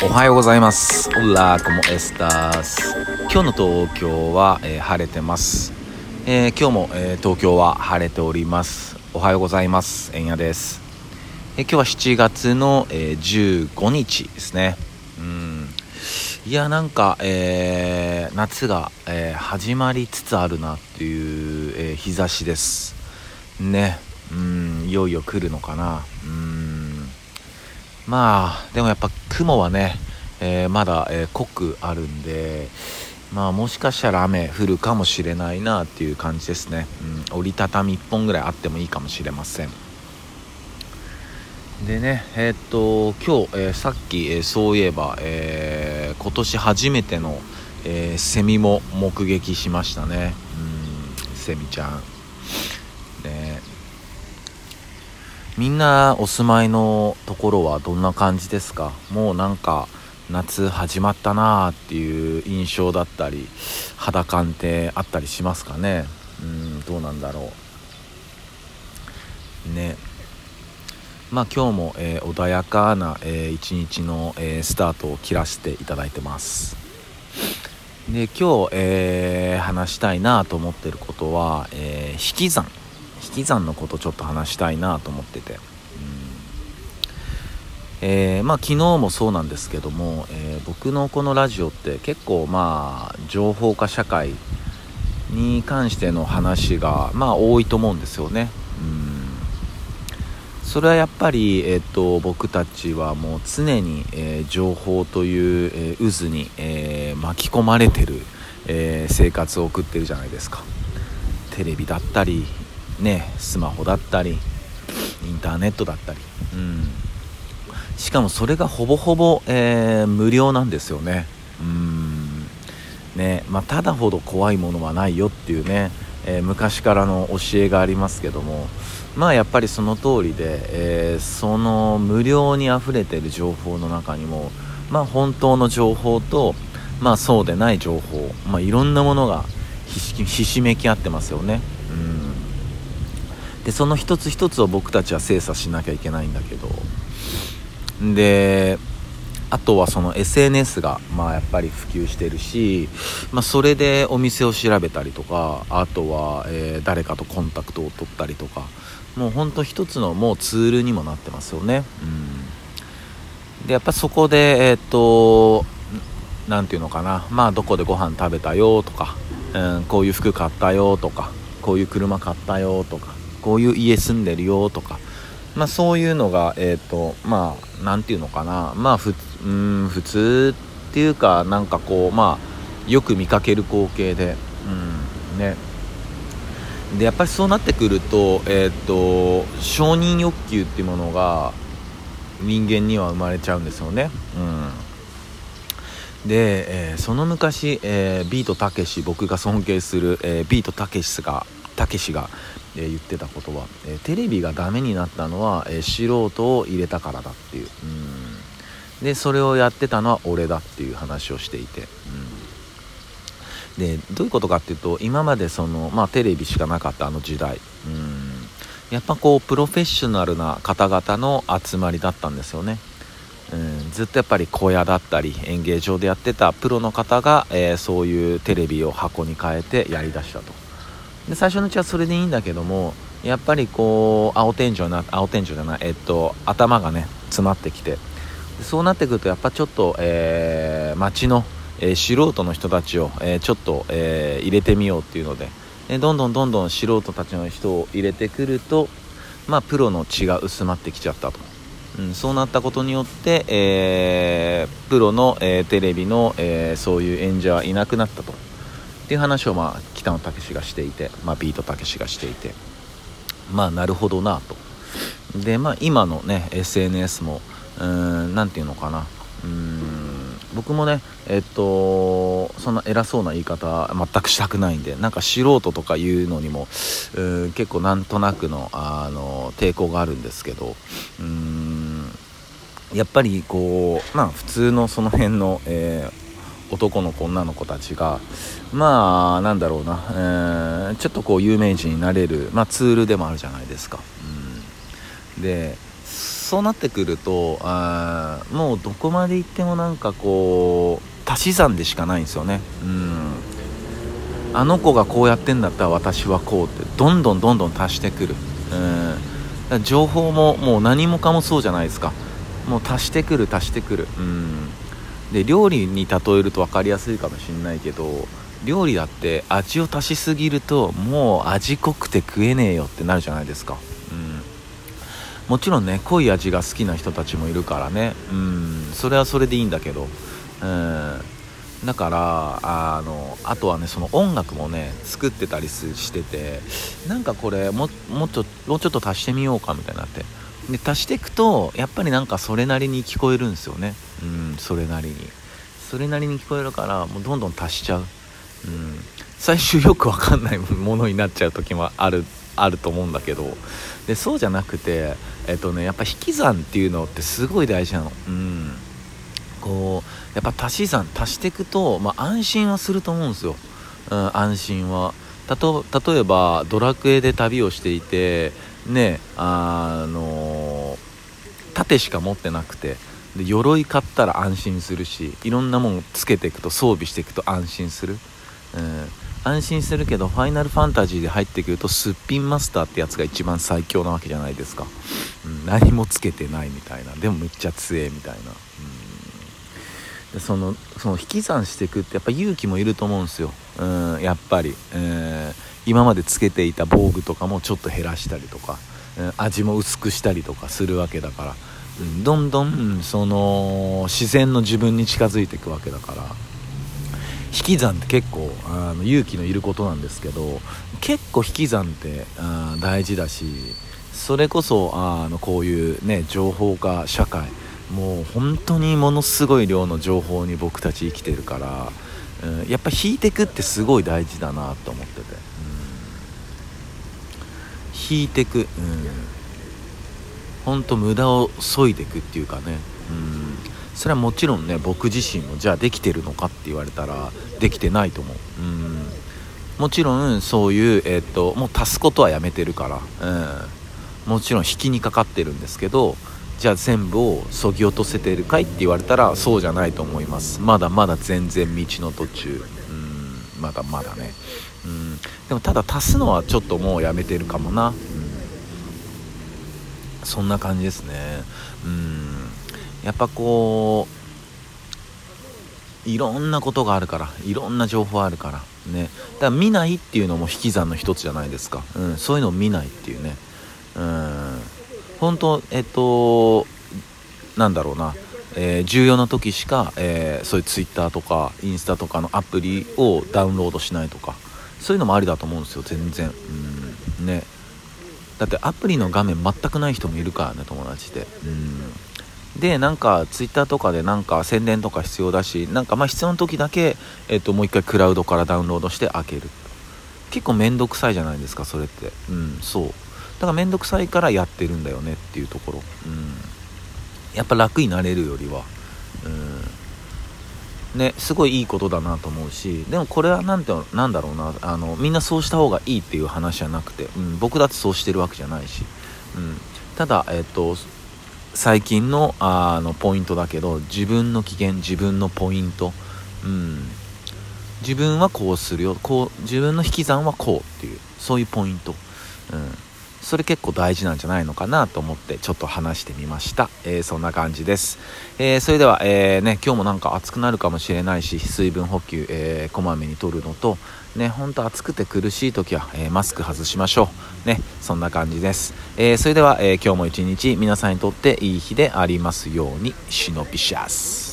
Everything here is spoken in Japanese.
おはようございます。オラコモエスタース。今日の東京は、えー晴れてます。えー今日も、えー東京は晴れております。おはようございます。えんやです。え今日は7月の、え15日ですね。うん。いや、なんか、え夏が、え始まりつつあるなっていう、え日差しです。ね。うん、いよいよ来るのかな。うん。まあでもやっぱ雲はね、えーまだ、えー濃くあるんでまあもしかしたら雨降るかもしれないなっていう感じですね、うん、折りたたみ1本ぐらいあってもいいかもしれません。でねえーっと今日、えさっき、えそういえば、えー今年初めての、えセミも目撃しましたね。うんセミちゃん。ねみんなお住まいのところはどんな感じですか？もうなんか夏始まったなーっていう印象だったり肌感ってあったりしますかね？うんどうなんだろう。ね。まあ今日も、えー穏やかな、えー一日の、えースタートを切らせていただいてます。で今日、えー話したいなと思ってることは、え引き算。引き算のことちょっと話したいなと思ってて、うん。えーまあ昨日もそうなんですけども、えー僕のこのラジオって結構まあ情報化社会に関しての話がまあ多いと思うんですよね、うん。それはやっぱり、えっと僕たちはもう常に、えー情報という、えー渦に、えー巻き込まれてる、え生活を送ってるじゃないですか。テレビだったりねスマホだったりインターネットだったり。うん。しかもそれがほぼほぼ、えー無料なんですよね。うん。ねまあただほど怖いものはないよっていうね、えー昔からの教えがありますけども。まあやっぱりその通りで、えーその無料にあふれてる情報の中にもまあ本当の情報とまあそうでない情報まあいろんなものがひしひしめき合ってますよね。でその一つ一つを僕たちは精査しなきゃいけないんだけど。であとはその SNS がまあやっぱり普及してるし、まあ、それでお店を調べたりとかあとは、え誰かとコンタクトを取ったりとかもうほんと一つのもうツールにもなってますよね、うん、でやっぱそこでえっとなんていうのかなまあどこでご飯食べたよとか、うん、こういう服買ったよとかこういう車買ったよとか。こういう家住んでるよとかまあそういうのがえっ、とまあなんていうのかな。まあふうん普通っていうかなんかこうまあよく見かける光景で。うんね。でやっぱりそうなってくるとえっ、と承認欲求っていうものが人間には生まれちゃうんですよね。うん。で、えーその昔、えービートたけし僕が尊敬する、えービートたけしがたけしが、えー言ってたことは、えーテレビがダメになったのは、え素人を入れたからだっていう。うん。でそれをやってたのは俺だっていう話をしていて、うん、でどういうことかっていうと今までその、まあ、テレビしかなかったあの時代。うん。やっぱこうプロフェッショナルな方々の集まりだったんですよね。うん、ずっとやっぱり小屋だったり演芸場でやってたプロの方が、えーそういうテレビを箱に変えてやりだしたと。で最初のうちはそれでいいんだけどもやっぱりこう青天井な青天井じゃないえっと頭がね詰まってきて。そうなってくるとやっぱちょっと、えー街の、えー素人の人たちを、えーちょっと、えー入れてみようっていうので。でどんどんどんどん素人たちの人を入れてくるとまあプロの血が薄まってきちゃったと。うん、そうなったことによって、えープロの、えーテレビの、えーそういう演者はいなくなったと。っていう話を、まあ、北野武がしていて、まあ、ビートたけしがしていてまあなるほどなと。でまあ今のね SNS もうーんなんていうのかな。うーん僕もねえっとそんな偉そうな言い方全くしたくないんでなんか素人とか言うのにもうーん結構なんとなくのあの抵抗があるんですけどうんやっぱりこうまあ普通のその辺の、えー男の子女の子たちがまあなんだろうな、えーちょっとこう有名人になれる、まあ、ツールでもあるじゃないですか。うん、でそうなってくるとあもうどこまで行ってもなんかこう足し算でしかないんですよね。うん。あの子がこうやってんだったら私はこうってどんどんどんどん足してくる。うん。情報ももう何もかもそうじゃないですか。もう足してくる足してくる。うん。で料理に例えると分かりやすいかもしんないけど料理だって味を足しすぎるともう味濃くて食えねえよってなるじゃないですか。うん。もちろんね濃い味が好きな人たちもいるからね。うん。それはそれでいいんだけど。うん。だからあのあとはねその音楽もね作ってたりしててなんかこれももっともうちょっと足してみようかみたいになって。で足していくとやっぱりなんかそれなりに聞こえるんですよね。うんそれなりに。それなりに聞こえるからもうどんどん足しちゃう、うん、最終よくわかんない ものになっちゃう時もあるあると思うんだけど。でそうじゃなくてえっとねやっぱ引き算っていうのってすごい大事なの。うん。こうやっぱ足し算足していくと、まあ、安心はすると思うんですよ、うん、安心は。例えばドラクエで旅をしていてねあの盾しか持ってなくてで鎧買ったら安心するしいろんなもんつけていくと装備していくと安心する、うん、安心するけどファイナルファンタジーで入ってくるとすっぴんマスターってやつが一番最強なわけじゃないですか、うん、何もつけてないみたいな。でもめっちゃ強えみたいな、うん。でそのその引き算していくってやっぱ勇気もいると思うんですよ、うん、やっぱり、えー、今までつけていた防具とかもちょっと減らしたりとか、うん、味も薄くしたりとかするわけだから、うん、どんどんその自然の自分に近づいていくわけだから引き算って結構あの勇気のいることなんですけど結構引き算ってあ大事だしそれこそあのこういうね情報化社会もう本当にものすごい量の情報に僕たち生きてるから、うん、やっぱ引いてくってすごい大事だなと思ってて、引いてく、うん、本当無駄を削いでくっていうかね、うん、それはもちろんね僕自身もじゃあできてるのかって言われたらできてないと思う、うん、もちろんそういう、えー、っともう足すことはやめてるから、うん、もちろん引きにかかってるんですけどじゃあ全部をそぎ落とせてるかいって言われたらそうじゃないと思います。まだまだ全然道の途中。うん。まだまだね。うん。でもただ足すのはちょっともうやめてるかもな、うん、そんな感じですね。うん。やっぱこういろんなことがあるからいろんな情報あるからね。だから見ないっていうのも引き算の一つじゃないですか、うん、そういうのを見ないっていうね。うん。本当えっとなんだろうな、えー、重要な時しか、えー、そういう Twitter とかインスタとかのアプリをダウンロードしないとか。そういうのもありだと思うんですよ全然。うん。ね。だってアプリの画面全くない人もいるからね友達で。うん。でなんか Twitter とかでなんか宣伝とか必要だしなんかまあ必要な時だけ、えっと、もう一回クラウドからダウンロードして開ける。結構めんどくさいじゃないですかそれって。うんそう。だから面倒くさいからやってるんだよねっていうところ、うん、やっぱ楽になれるよりは、うん、ねすごいいいことだなと思うしでもこれは何てなんだろうなあのみんなそうした方がいいっていう話じゃなくて、うん、僕だってそうしてるわけじゃないし、うん、ただえっと最近のあのポイントだけど自分の機嫌自分のポイント、うん、自分はこうするよこう自分の引き算はこうっていうそういうポイント、うん。それ結構大事なんじゃないのかなと思ってちょっと話してみました、えー、そんな感じです、えー、それでは、えー、ね、今日もなんか暑くなるかもしれないし水分補給、えこまめにとるのとねほんと暑くて苦しい時は、えマスク外しましょう。ねそんな感じです、えそれでは、え今日も一日皆さんにとっていい日でありますようにシノピシャス。